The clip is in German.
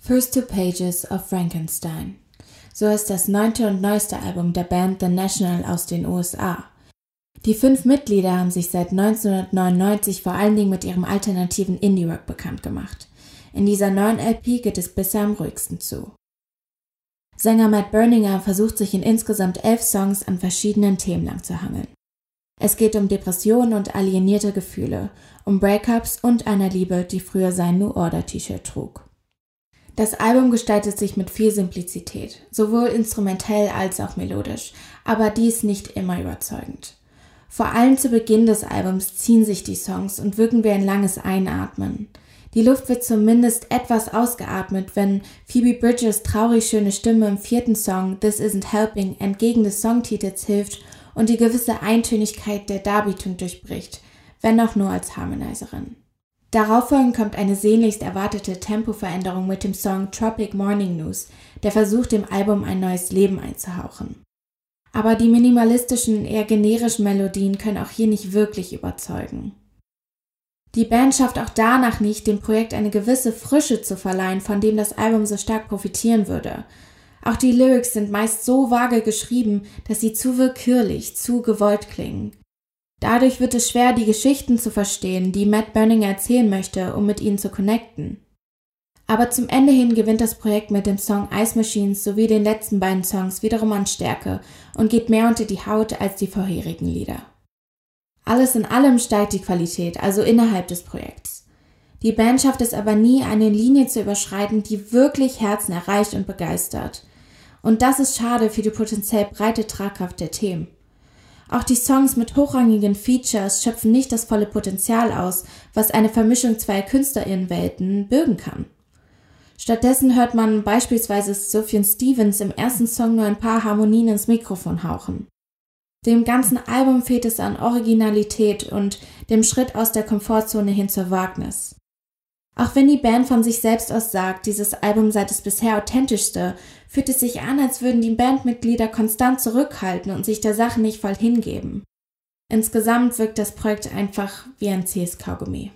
First Two Pages of Frankenstein. So ist das neunte und neueste Album der Band The National aus den USA. Die fünf Mitglieder haben sich seit 1999 vor allen Dingen mit ihrem alternativen Indie-Rock bekannt gemacht. In dieser neuen LP geht es bisher am ruhigsten zu. Sänger Matt Berninger versucht sich in insgesamt elf Songs an verschiedenen Themen lang zu hangeln. Es geht um Depressionen und alienierte Gefühle, um Breakups und einer Liebe, die früher sein New Order T-Shirt trug. Das Album gestaltet sich mit viel Simplizität, sowohl instrumentell als auch melodisch, aber dies nicht immer überzeugend. Vor allem zu Beginn des Albums ziehen sich die Songs und wirken wie ein langes Einatmen. Die Luft wird zumindest etwas ausgeatmet, wenn Phoebe Bridges traurig schöne Stimme im vierten Song This Isn't Helping entgegen des Songtitels hilft und die gewisse Eintönigkeit der Darbietung durchbricht, wenn auch nur als Harmonizerin. Darauffolgend kommt eine sehnlichst erwartete Tempoveränderung mit dem Song Tropic Morning News, der versucht, dem Album ein neues Leben einzuhauchen. Aber die minimalistischen, eher generischen Melodien können auch hier nicht wirklich überzeugen. Die Band schafft auch danach nicht, dem Projekt eine gewisse Frische zu verleihen, von dem das Album so stark profitieren würde. Auch die Lyrics sind meist so vage geschrieben, dass sie zu willkürlich, zu gewollt klingen. Dadurch wird es schwer, die Geschichten zu verstehen, die Matt Burning erzählen möchte, um mit ihnen zu connecten. Aber zum Ende hin gewinnt das Projekt mit dem Song Ice Machines sowie den letzten beiden Songs wiederum an Stärke und geht mehr unter die Haut als die vorherigen Lieder. Alles in allem steigt die Qualität, also innerhalb des Projekts. Die Band schafft es aber nie, eine Linie zu überschreiten, die wirklich Herzen erreicht und begeistert. Und das ist schade für die potenziell breite Tragkraft der Themen. Auch die Songs mit hochrangigen Features schöpfen nicht das volle Potenzial aus, was eine Vermischung zweier KünstlerInnenwelten birgen kann. Stattdessen hört man beispielsweise Sophian Stevens im ersten Song nur ein paar Harmonien ins Mikrofon hauchen. Dem ganzen Album fehlt es an Originalität und dem Schritt aus der Komfortzone hin zur Wagnis. Auch wenn die Band von sich selbst aus sagt, dieses Album sei das bisher authentischste, fühlt es sich an, als würden die Bandmitglieder konstant zurückhalten und sich der Sache nicht voll hingeben. Insgesamt wirkt das Projekt einfach wie ein zähes Kaugummi.